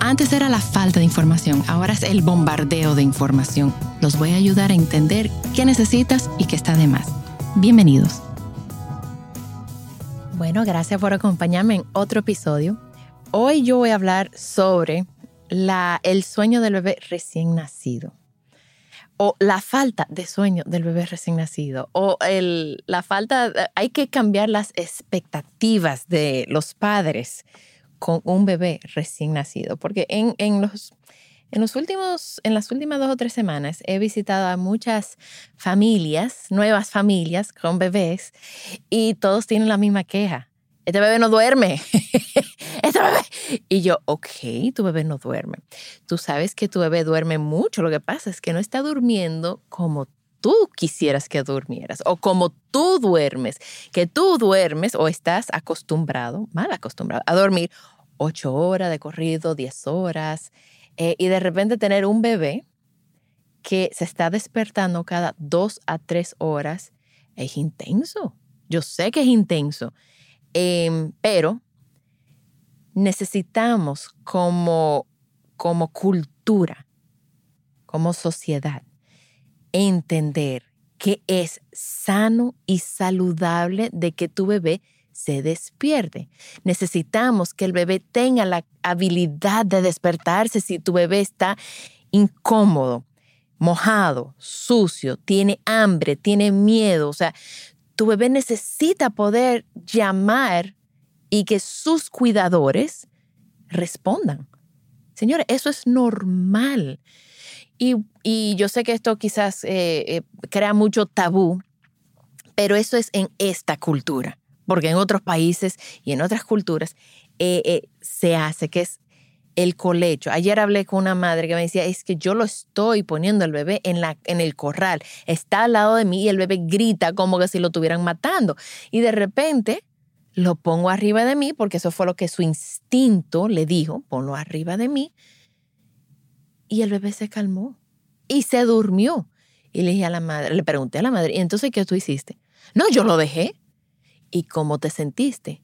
Antes era la falta de información, ahora es el bombardeo de información. Los voy a ayudar a entender qué necesitas y qué está de más. Bienvenidos. Bueno, gracias por acompañarme en otro episodio. Hoy yo voy a hablar sobre la, el sueño del bebé recién nacido o la falta de sueño del bebé recién nacido, o el, la falta, hay que cambiar las expectativas de los padres con un bebé recién nacido, porque en, en, los, en, los últimos, en las últimas dos o tres semanas he visitado a muchas familias, nuevas familias con bebés, y todos tienen la misma queja este bebé no duerme. este bebé. Y yo, ok, tu bebé no duerme. Tú sabes que tu bebé duerme mucho. Lo que pasa es que no está durmiendo como tú quisieras que durmieras o como tú duermes, que tú duermes o estás acostumbrado, mal acostumbrado, a dormir ocho horas de corrido, diez horas, eh, y de repente tener un bebé que se está despertando cada dos a tres horas, es intenso. Yo sé que es intenso. Em, pero necesitamos como, como cultura, como sociedad, entender que es sano y saludable de que tu bebé se despierte. Necesitamos que el bebé tenga la habilidad de despertarse si tu bebé está incómodo, mojado, sucio, tiene hambre, tiene miedo. O sea, tu bebé necesita poder llamar y que sus cuidadores respondan. Señores, eso es normal. Y, yo sé que esto quizás eh, eh, crea mucho tabú, pero eso es en esta cultura, porque en otros países y en otras culturas eh, se hace, que es el colecho. Ayer hablé con una madre que me decía, es que yo lo estoy poniendo el bebé en, la, en el corral, está al lado de mí y el bebé grita como que si lo estuvieran matando. Y de repente lo pongo arriba de mí, porque eso fue lo que su instinto le dijo, ponlo arriba de mí. Y el bebé se calmó y se durmió. Y le dije a la madre, le pregunté a la madre, ¿y entonces qué tú hiciste? No, yo lo dejé. ¿Y cómo te sentiste?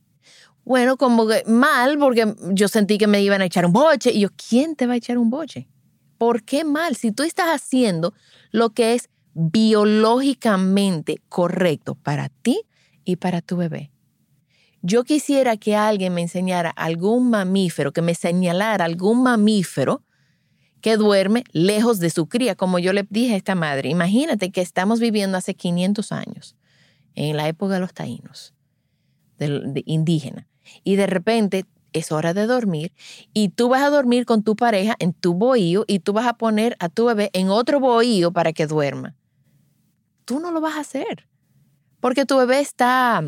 Bueno, como mal, porque yo sentí que me iban a echar un boche. Y yo, ¿quién te va a echar un boche? ¿Por qué mal? Si tú estás haciendo lo que es biológicamente correcto para ti y para tu bebé. Yo quisiera que alguien me enseñara algún mamífero, que me señalara algún mamífero que duerme lejos de su cría, como yo le dije a esta madre. Imagínate que estamos viviendo hace 500 años, en la época de los taínos, de, indígena y de repente es hora de dormir y tú vas a dormir con tu pareja en tu bohío y tú vas a poner a tu bebé en otro bohío para que duerma. Tú no lo vas a hacer porque tu bebé está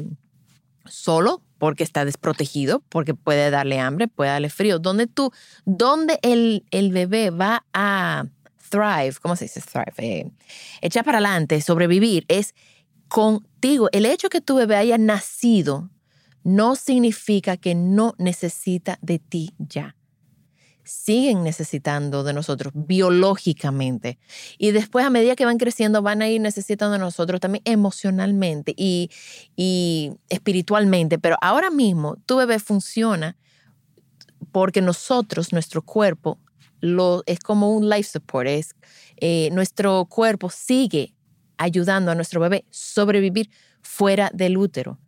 solo, porque está desprotegido, porque puede darle hambre, puede darle frío. ¿Dónde tú, dónde el, el bebé va a thrive, ¿cómo se dice thrive? Eh, echar para adelante, sobrevivir, es contigo. El hecho que tu bebé haya nacido no significa que no necesita de ti ya. Siguen necesitando de nosotros biológicamente. Y después, a medida que van creciendo, van a ir necesitando de nosotros también emocionalmente y, espiritualmente. Pero ahora mismo, tu bebé funciona porque nosotros, nuestro cuerpo, lo, es como un life support. Es, eh, nuestro cuerpo sigue ayudando a nuestro bebé sobrevivir fuera del útero.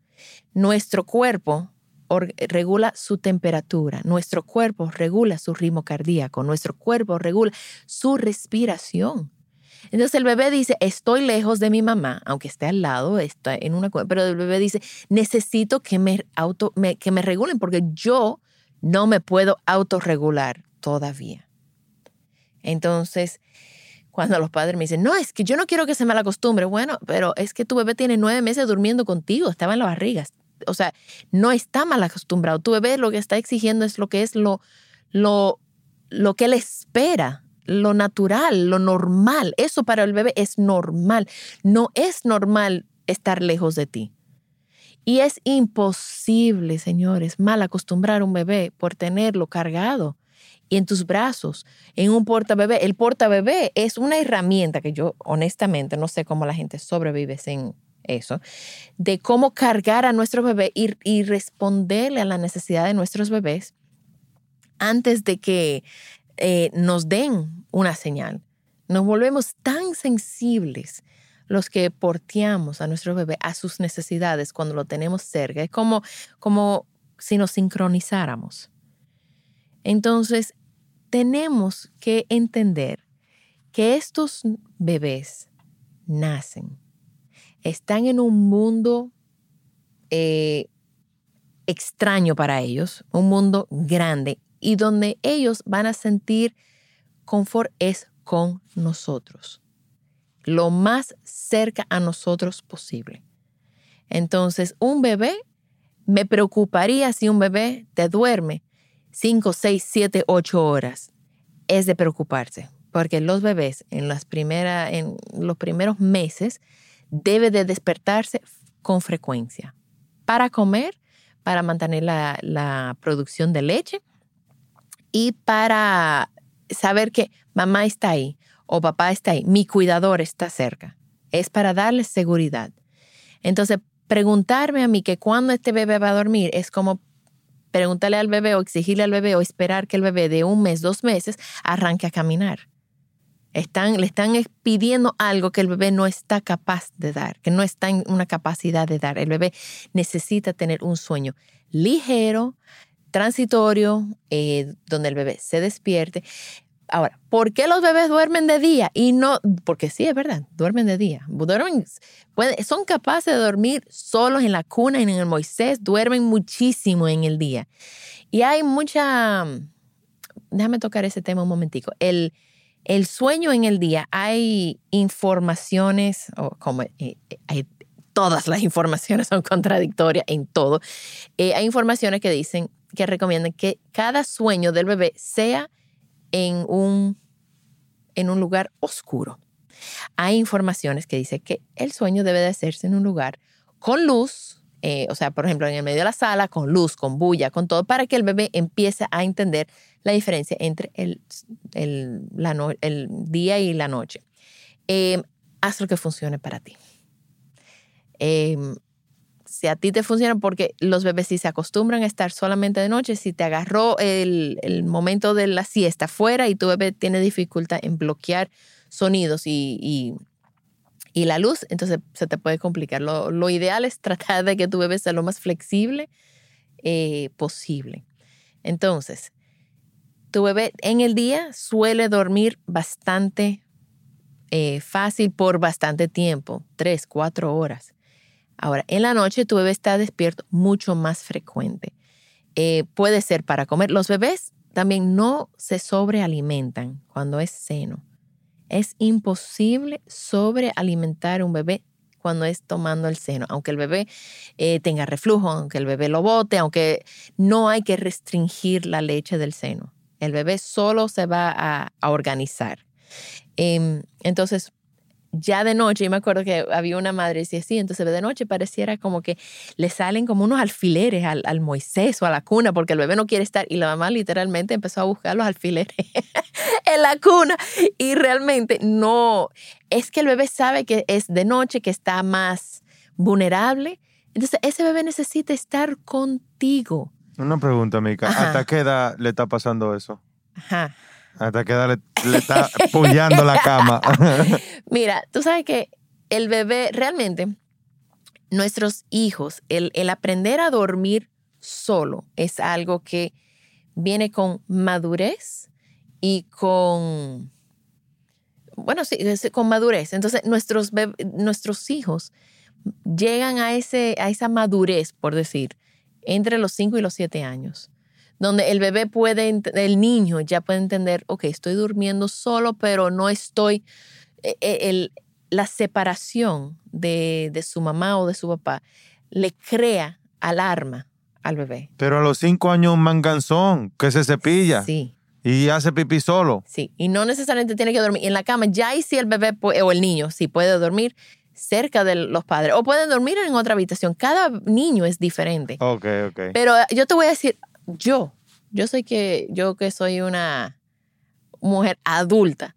Nuestro cuerpo regula su temperatura, nuestro cuerpo regula su ritmo cardíaco, nuestro cuerpo regula su respiración. Entonces el bebé dice, estoy lejos de mi mamá, aunque esté al lado, está en una pero el bebé dice, necesito que me, auto, que me regulen porque yo no me puedo autorregular todavía. Entonces, cuando los padres me dicen, no, es que yo no quiero que se me acostumbre, bueno, pero es que tu bebé tiene nueve meses durmiendo contigo, estaba en la barriga, o sea, no está mal acostumbrado. Tu bebé lo que está exigiendo es lo que es lo, lo, lo que él espera lo natural, lo normal. Eso para el bebé es normal. No es normal estar lejos de ti. Y es imposible, señores, mal acostumbrar a un bebé por tenerlo cargado y en tus brazos, en un portabebé. El portabebé es una herramienta que yo honestamente no sé cómo la gente sobrevive sin eso, de cómo cargar a nuestro bebé y, y responderle a la necesidad de nuestros bebés antes de que eh, nos den una señal. Nos volvemos tan sensibles los que porteamos a nuestro bebé a sus necesidades cuando lo tenemos cerca. Es como, como si nos sincronizáramos. Entonces, tenemos que entender que estos bebés nacen, están en un mundo eh, extraño para ellos, un mundo grande, y donde ellos van a sentir confort es con nosotros, lo más cerca a nosotros posible. Entonces, un bebé, me preocuparía si un bebé te duerme 5, 6, 7, 8 horas. Es de preocuparse, porque los bebés en, las en los primeros meses debe de despertarse con frecuencia para comer, para mantener la, la producción de leche y para saber que mamá está ahí o papá está ahí, mi cuidador está cerca. Es para darles seguridad. Entonces, preguntarme a mí que cuando este bebé va a dormir es como preguntarle al bebé o exigirle al bebé o esperar que el bebé de un mes, dos meses, arranque a caminar. Están, le están pidiendo algo que el bebé no está capaz de dar, que no está en una capacidad de dar. El bebé necesita tener un sueño ligero, transitorio, eh, donde el bebé se despierte. Ahora, ¿por qué los bebés duermen de día y no? Porque sí, es verdad, duermen de día. Duermen, son capaces de dormir solos en la cuna y en el Moisés, duermen muchísimo en el día. Y hay mucha, déjame tocar ese tema un momentico. El, el sueño en el día, hay informaciones, o como eh, eh, todas las informaciones son contradictorias en todo. hay informaciones que dicen que recomiendan que cada sueño del bebé sea en un, en un lugar oscuro. Hay informaciones que dicen que el sueño debe de hacerse en un lugar con luz, eh, o sea, por ejemplo, en el medio de la sala, con luz, con bulla, con todo, para que el bebé empiece a entender la diferencia entre el, el, el día y la noche. Eh, haz lo que funcione para ti. Eh, si a ti te funciona, porque los bebés si se acostumbran a estar solamente de noche, si te agarró el, momento de la siesta fuera y tu bebé tiene dificultad en bloquear sonidos y, la luz, entonces se te puede complicar. Lo, ideal es tratar de que tu bebé sea lo más flexible eh, posible. Entonces, tu bebé en el día suele dormir bastante eh, fácil por bastante tiempo, tres, cuatro horas. Ahora, en la noche tu bebé está despierto mucho más frecuente. Eh, puede ser para comer. Los bebés también no se sobrealimentan cuando es seno. Es imposible sobrealimentar un bebé cuando es tomando el seno, aunque el bebé eh, tenga reflujo, aunque el bebé lo bote, aunque no hay que restringir la leche del seno. El bebé solo se va a, organizar. Em, entonces, ya de noche, y me acuerdo que había una madre y decía, sí, entonces de noche pareciera como que le salen como unos alfileres al, al, Moisés o a la cuna, porque el bebé no quiere estar. Y la mamá literalmente empezó a buscar los alfileres en la cuna. Y realmente no, es que el bebé sabe que es de noche, que está más vulnerable. Entonces ese bebé necesita estar contigo. Una pregunta, Mica. ¿Hasta qué edad le está pasando eso? Ajá. Hasta que le, está pullando la cama. Mira, tú sabes que el bebé, realmente, nuestros hijos, el, el aprender a dormir solo es algo que viene con madurez y con bueno, sí, con madurez. Entonces, nuestros, nuestros hijos llegan a, ese, a esa madurez, por decir, entre los 5 y los 7 años, donde el bebé puede, el niño ya puede entender, ok, estoy durmiendo solo, pero no estoy, eh, eh, el- la separación de, de su mamá o de su papá le crea alarma al bebé. Pero a los cinco años un manganzón que se cepilla Sí. y hace pipí solo. Sí, y no necesariamente tiene que dormir en la cama. Ya ahí sí el bebé puede- o el niño sí puede dormir cerca de los padres o pueden dormir en otra habitación. Cada niño es diferente. Ok, ok. Pero yo te voy a decir, yo, yo soy que, yo que soy una mujer adulta.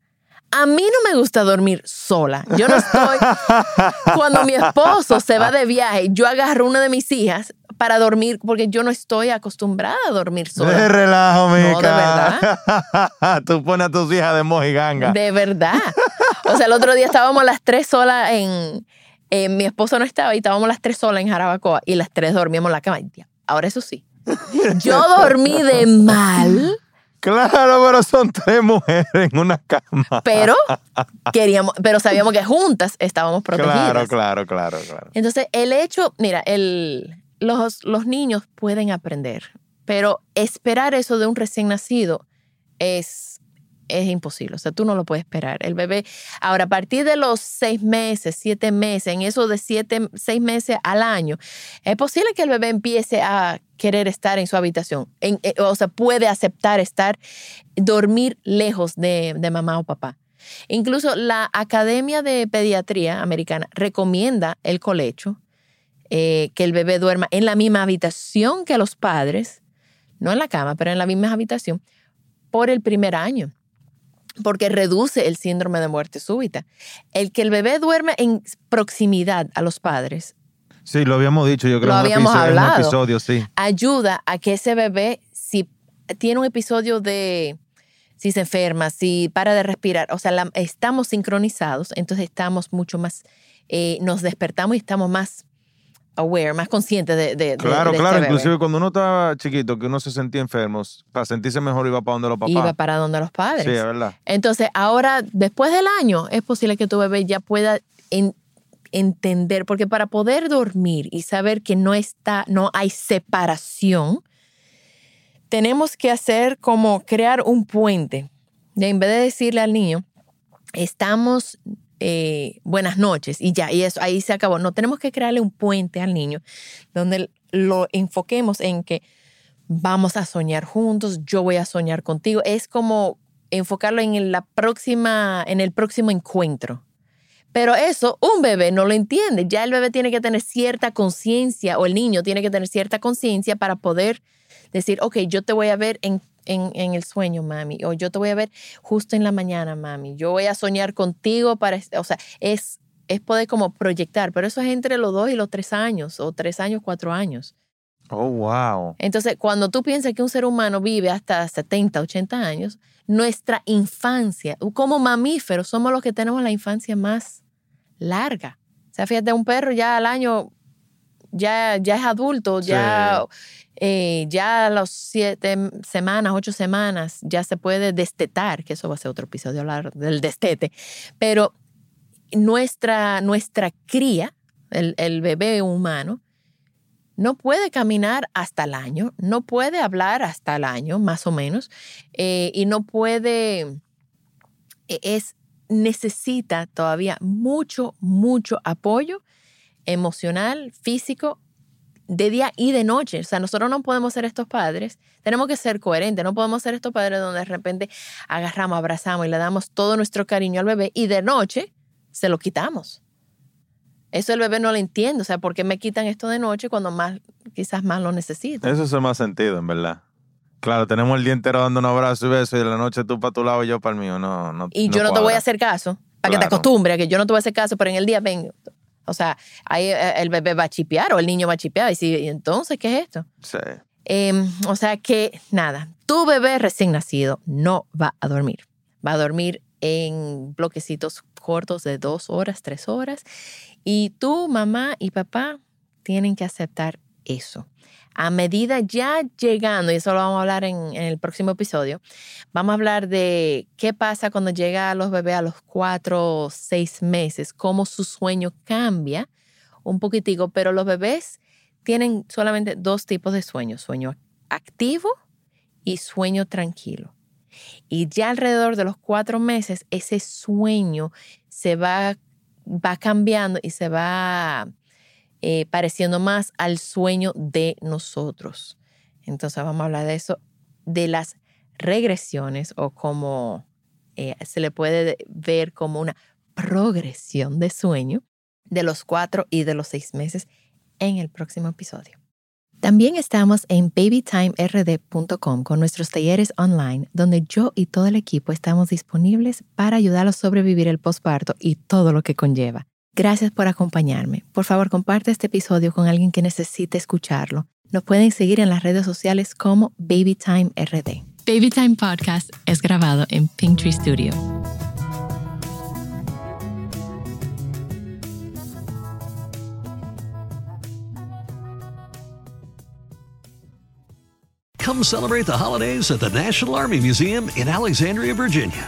A mí no me gusta dormir sola. Yo no estoy. Cuando mi esposo se va de viaje, yo agarro una de mis hijas para dormir porque yo no estoy acostumbrada a dormir De sola. relajo, mica. No, de verdad. Tú pones a tus hijas de mojiganga. De verdad. O sea, el otro día estábamos las tres solas en, en- Mi esposo no estaba y estábamos las tres solas en Jarabacoa y las tres dormíamos en la cama. Ahora eso sí. Yo dormí de mal, Claro, pero son tres mujeres en una cama. pero queríamos, pero sabíamos que juntas estábamos protegidas. Claro, claro, claro, claro. Entonces, el hecho, mira, el, los, los niños pueden aprender, pero esperar eso de un recién nacido es, es imposible. O sea, tú no lo puedes esperar. El bebé, ahora, a partir de los seis meses, siete meses, en eso de siete, seis meses al año, es posible que el bebé empiece a querer estar en su habitación. Eh, o sea, puede aceptar estar, dormir lejos de, de mamá o papá. Incluso la Academia de Pediatría Americana recomienda el colecho, eh, que el bebé duerma en la misma habitación que los padres, no en la cama, pero en la misma habitación, por el primer año, porque reduce el síndrome de muerte súbita. El que el bebé duerme en proximidad a los padres Sí, lo habíamos dicho, yo creo, Lo en un habíamos episodio, en un episodio, sí. ayuda a que ese bebé, si tiene un episodio de, si se enferma, si para de respirar, o sea, la- estamos sincronizados, entonces estamos mucho más, eh, nos despertamos y estamos más aware, más conscientes de, de, Claro, de claro. este bebé. Inclusive cuando uno estaba chiquito, que uno se sentía enfermo, para sentirse mejor iba para donde los papás. Iba para donde los padres. Sí, es verdad. Entonces, ahora, después del año, es posible que tu bebé ya pueda en- entender, porque para poder dormir y saber que no está, no hay separación, tenemos que hacer como crear un puente. Y en vez de decirle al niño, estamos eh, buenas noches y ya, y eso ahí se acabó. No tenemos que crearle un puente al niño donde lo enfoquemos en que vamos a soñar juntos, yo voy a soñar contigo. Es como enfocarlo en la próxima, en el próximo encuentro. Pero eso un bebé no lo entiende. Ya el bebé tiene que tener cierta conciencia o el niño tiene que tener cierta conciencia para poder decir, ok, yo te voy a ver en, en, en el sueño, mami, o yo te voy a ver justo en la mañana, mami. Yo voy a soñar contigo para, o sea, es, es poder como proyectar, pero eso es entre los dos y los tres años, o tres años, cuatro años. Oh, wow. Entonces, cuando tú piensas que un ser humano vive hasta 70, 80 años, nuestra infancia, como mamíferos, somos los que tenemos la infancia más larga. O sea, fíjate, un perro ya al año ya, ya es adulto, ya, eh, ya a las siete semanas, ocho semanas, ya se puede destetar, que eso va a ser otro episodio hablar del destete. Pero nuestra, nuestra cría, el, bebé humano, no puede caminar hasta el año, no puede hablar hasta el año, más o menos, eh, y no puede, e- es, necesita todavía mucho, mucho apoyo emocional, físico, de día y de noche. O sea, nosotros no podemos ser estos padres, tenemos que ser coherentes, no podemos ser estos padres donde de repente agarramos, abrazamos y le damos todo nuestro cariño al bebé y de noche se lo quitamos. Eso el bebé no lo entiende, o sea, ¿por qué me quitan esto de noche cuando más, quizás más lo necesito? Eso hace más sentido, en verdad. Claro, tenemos el día entero dando un abrazo y beso y de la noche tú para tu lado y yo para el mío. No, no, Y yo no te voy a hacer caso, para que te acostumbre a que yo no te voy a hacer caso, pero en el día ven. O sea, ahí eh, el bebé va a chipear o el niño va a chipear. Y, si, ¿y entonces, ¿qué es esto? Sí. Em, o sea que, nada, tu bebé recién nacido no va a dormir. Va a dormir en bloquecitos cortos de dos horas, tres horas. Y tú, mamá y papá, tienen que aceptar eso. A medida ya llegando, y eso lo vamos a hablar en, el próximo episodio, vamos a hablar de qué pasa cuando llega a los bebés a los cuatro o seis meses, cómo su sueño cambia un poquitico, pero los bebés tienen solamente dos tipos de sueño, sueño activo y sueño tranquilo. Y ya alrededor de los cuatro meses, ese sueño se va, va cambiando y se va eh, pareciendo más al sueño de nosotros. Entonces vamos a hablar de eso, de las regresiones o como eh, se le puede ver como una progresión de sueño de los cuatro y de los seis meses en el próximo episodio. También estamos en babytimerd.com con nuestros talleres online, donde yo y todo el equipo estamos disponibles para ayudarlos a sobrevivir el posparto y todo lo que conlleva. Gracias por acompañarme. Por favor, comparte este episodio con alguien que necesite escucharlo. Nos pueden seguir en las redes sociales como BabyTimeRD. Babytime Podcast es grabado en Pinktree Studio. Come celebrate the holidays at the National Army Museum in Alexandria, Virginia.